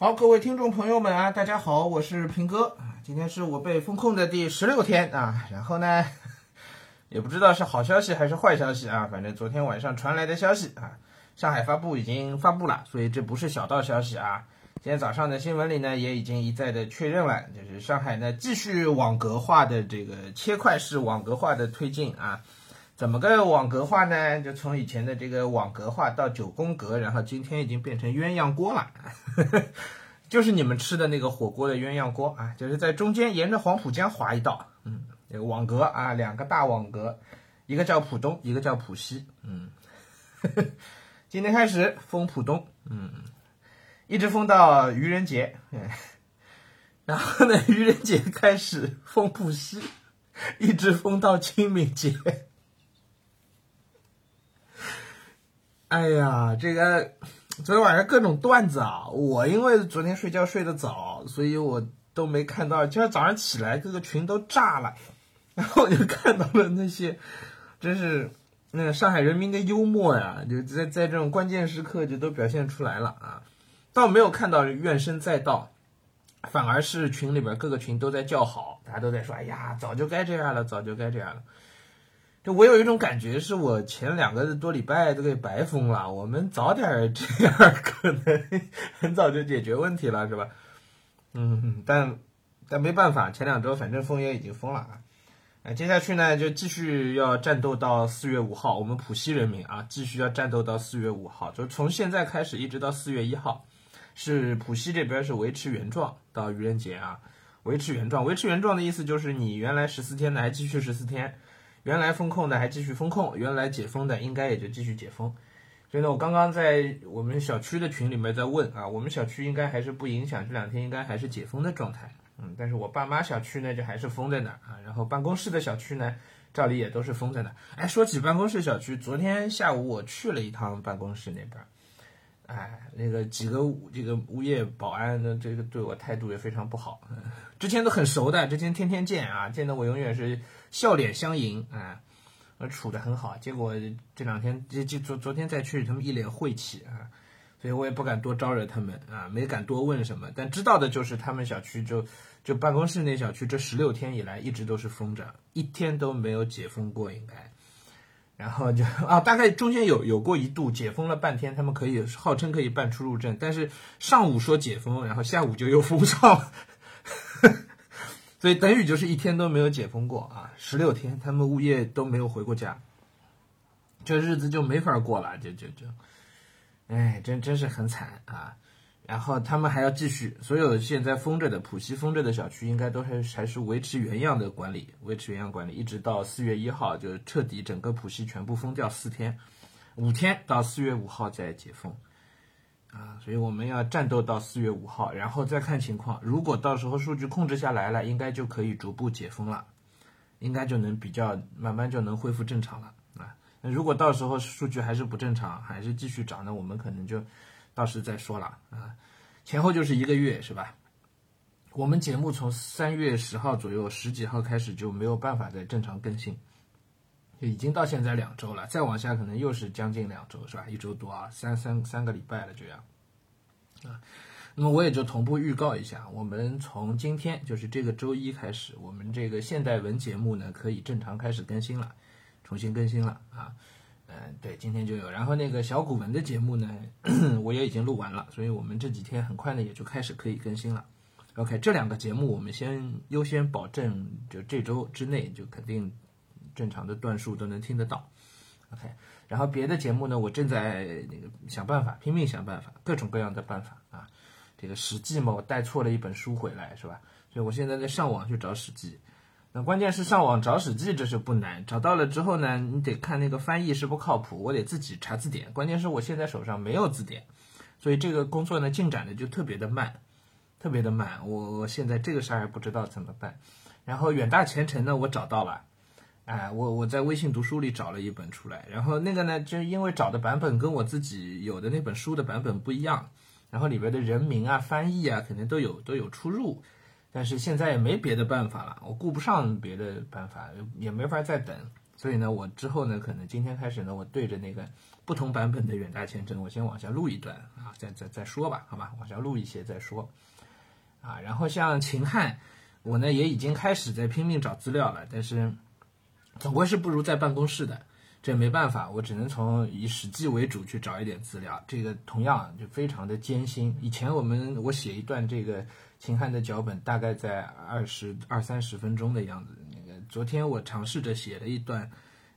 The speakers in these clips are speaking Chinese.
好，各位听众朋友们啊，大家好，我是平哥啊。今天是我被封控的第十六天啊，然后呢，也不知道是好消息还是坏消息啊，反正昨天晚上传来的消息啊，上海发布已经发布了，所以这不是小道消息啊。今天早上的新闻里呢，也已经一再的确认了，就是上海呢继续网格化的这个切块式网格化的推进啊。怎么个网格化呢？就从以前的这个网格化到九宫格，然后今天已经变成鸳鸯锅了，就是你们吃的那个火锅的鸳鸯锅啊，就是在中间沿着黄浦江划一道，嗯，这个网格啊，两个大网格，一个叫浦东，一个叫浦西，嗯，今天开始封浦东，嗯，一直封到愚人节，嗯 然后呢，愚人节开始封浦西，一直封到清明节。哎呀，这个昨天晚上各种段子啊！我因为昨天睡觉睡得早，所以我都没看到。今天早上起来，各个群都炸了，然后我就看到了那些，真是那个上海人民的幽默呀！就在在这种关键时刻就都表现出来了啊！倒没有看到怨声载道，反而是群里边各个群都在叫好，大家都在说：“哎呀，早就该这样了，早就该这样了。”我有一种感觉，是我前两个多礼拜都给白封了。我们早点这样，可能很早就解决问题了，是吧？嗯，但但没办法，前两周反正封也已经封了啊。啊，接下去呢，就继续要战斗到四月五号。我们浦西人民啊，继续要战斗到四月五号，就从现在开始一直到四月一号，是浦西这边是维持原状到愚人节啊，维持原状。维持原状的意思就是你原来十四天的还继续十四天。原来封控的还继续封控，原来解封的应该也就继续解封。所以呢，我刚刚在我们小区的群里面在问啊，我们小区应该还是不影响，这两天应该还是解封的状态。嗯，但是我爸妈小区呢就还是封在那儿啊，然后办公室的小区呢，照理也都是封在那儿。哎，说起办公室小区，昨天下午我去了一趟办公室那边，哎，那个几个这个物业保安的这个对我态度也非常不好，之前都很熟的，之前天天见啊，见的我永远是。笑脸相迎啊，呃，处的很好。结果这两天，就就昨昨天再去，他们一脸晦气啊，所以我也不敢多招惹他们啊，没敢多问什么。但知道的就是他们小区就就办公室那小区，这十六天以来一直都是封着，一天都没有解封过，应该。然后就啊，大概中间有有过一度解封了半天，他们可以号称可以办出入证，但是上午说解封，然后下午就又封上了。所以等于就是一天都没有解封过啊，十六天他们物业都没有回过家，这日子就没法过了，就就就，哎，真真是很惨啊！然后他们还要继续，所有现在封着的浦西封着的小区，应该都还还是维持原样的管理，维持原样管理，一直到四月一号就彻底整个浦西全部封掉四天，五天到四月五号再解封。啊，所以我们要战斗到四月五号，然后再看情况。如果到时候数据控制下来了，应该就可以逐步解封了，应该就能比较慢慢就能恢复正常了啊。那如果到时候数据还是不正常，还是继续涨，那我们可能就到时再说了啊。前后就是一个月是吧？我们节目从三月十号左右十几号开始就没有办法再正常更新，已经到现在两周了，再往下可能又是将近两周是吧？一周多啊，三三三个礼拜了这样。啊，那么我也就同步预告一下，我们从今天就是这个周一开始，我们这个现代文节目呢可以正常开始更新了，重新更新了啊。嗯，对，今天就有。然后那个小古文的节目呢，我也已经录完了，所以我们这几天很快呢也就开始可以更新了。OK，这两个节目我们先优先保证，就这周之内就肯定正常的段数都能听得到。OK。然后别的节目呢，我正在那个想办法，拼命想办法，各种各样的办法啊。这个《史记》嘛，我带错了一本书回来，是吧？所以我现在在上网去找《史记》。那关键是上网找《史记》，这是不难。找到了之后呢，你得看那个翻译是不靠谱，我得自己查字典。关键是我现在手上没有字典，所以这个工作呢进展的就特别的慢，特别的慢。我我现在这个事儿还不知道怎么办。然后远大前程呢，我找到了。哎，我我在微信读书里找了一本出来，然后那个呢，就是因为找的版本跟我自己有的那本书的版本不一样，然后里边的人名啊、翻译啊，肯定都有都有出入，但是现在也没别的办法了，我顾不上别的办法，也没法再等，所以呢，我之后呢，可能今天开始呢，我对着那个不同版本的远大签证，我先往下录一段啊，再再再说吧，好吧，往下录一些再说。啊，然后像秦汉，我呢也已经开始在拼命找资料了，但是总归是不如在办公室的，这没办法，我只能从以《史记》为主去找一点资料，这个同样就非常的艰辛。以前我们我写一段这个秦汉的脚本，大概在二十二三十分钟的样子。那个昨天我尝试着写了一段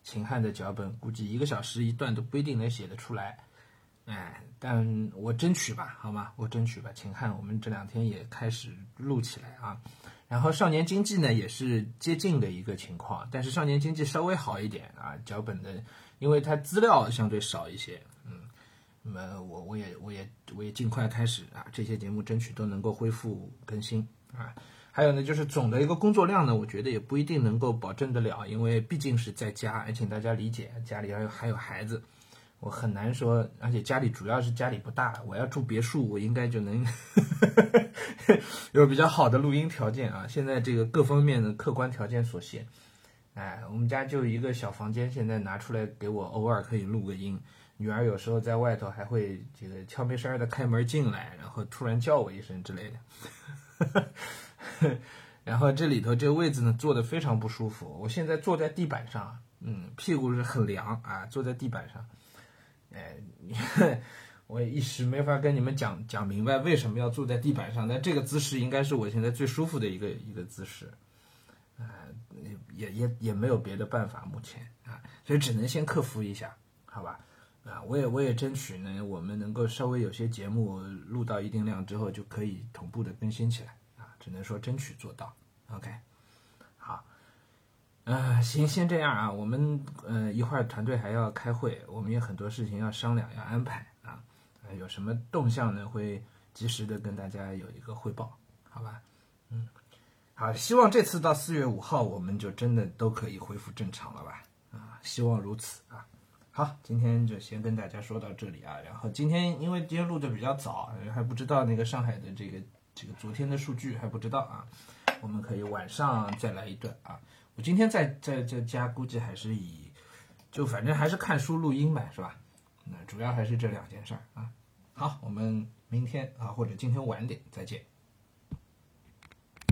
秦汉的脚本，估计一个小时一段都不一定能写得出来。哎，但我争取吧，好吗？我争取吧。秦汉，我们这两天也开始录起来啊。然后少年经济呢，也是接近的一个情况，但是少年经济稍微好一点啊。脚本的，因为它资料相对少一些，嗯。那么我我也我也我也尽快开始啊，这些节目争取都能够恢复更新啊。还有呢，就是总的一个工作量呢，我觉得也不一定能够保证得了，因为毕竟是在家，也请大家理解，家里还有还有孩子。我很难说，而且家里主要是家里不大，我要住别墅，我应该就能 有比较好的录音条件啊。现在这个各方面的客观条件所限，哎，我们家就一个小房间，现在拿出来给我偶尔可以录个音。女儿有时候在外头还会这个悄没声的开门进来，然后突然叫我一声之类的。然后这里头这个位置呢，坐的非常不舒服。我现在坐在地板上，嗯，屁股是很凉啊，坐在地板上。哎，我也一时没法跟你们讲讲明白为什么要坐在地板上，但这个姿势应该是我现在最舒服的一个一个姿势，啊，也也也没有别的办法，目前啊，所以只能先克服一下，好吧？啊，我也我也争取呢，我们能够稍微有些节目录到一定量之后，就可以同步的更新起来啊，只能说争取做到，OK 好。啊，行，先这样啊。我们呃一会儿团队还要开会，我们有很多事情要商量，要安排啊。有什么动向呢？会及时的跟大家有一个汇报，好吧？嗯，好，希望这次到四月五号，我们就真的都可以恢复正常了吧？啊，希望如此啊。好，今天就先跟大家说到这里啊。然后今天因为今天录的比较早，还不知道那个上海的这个这个昨天的数据还不知道啊。我们可以晚上再来一段啊。我今天在在在家，估计还是以，就反正还是看书录音呗，是吧？那主要还是这两件事儿啊。好，我们明天啊，或者今天晚点再见。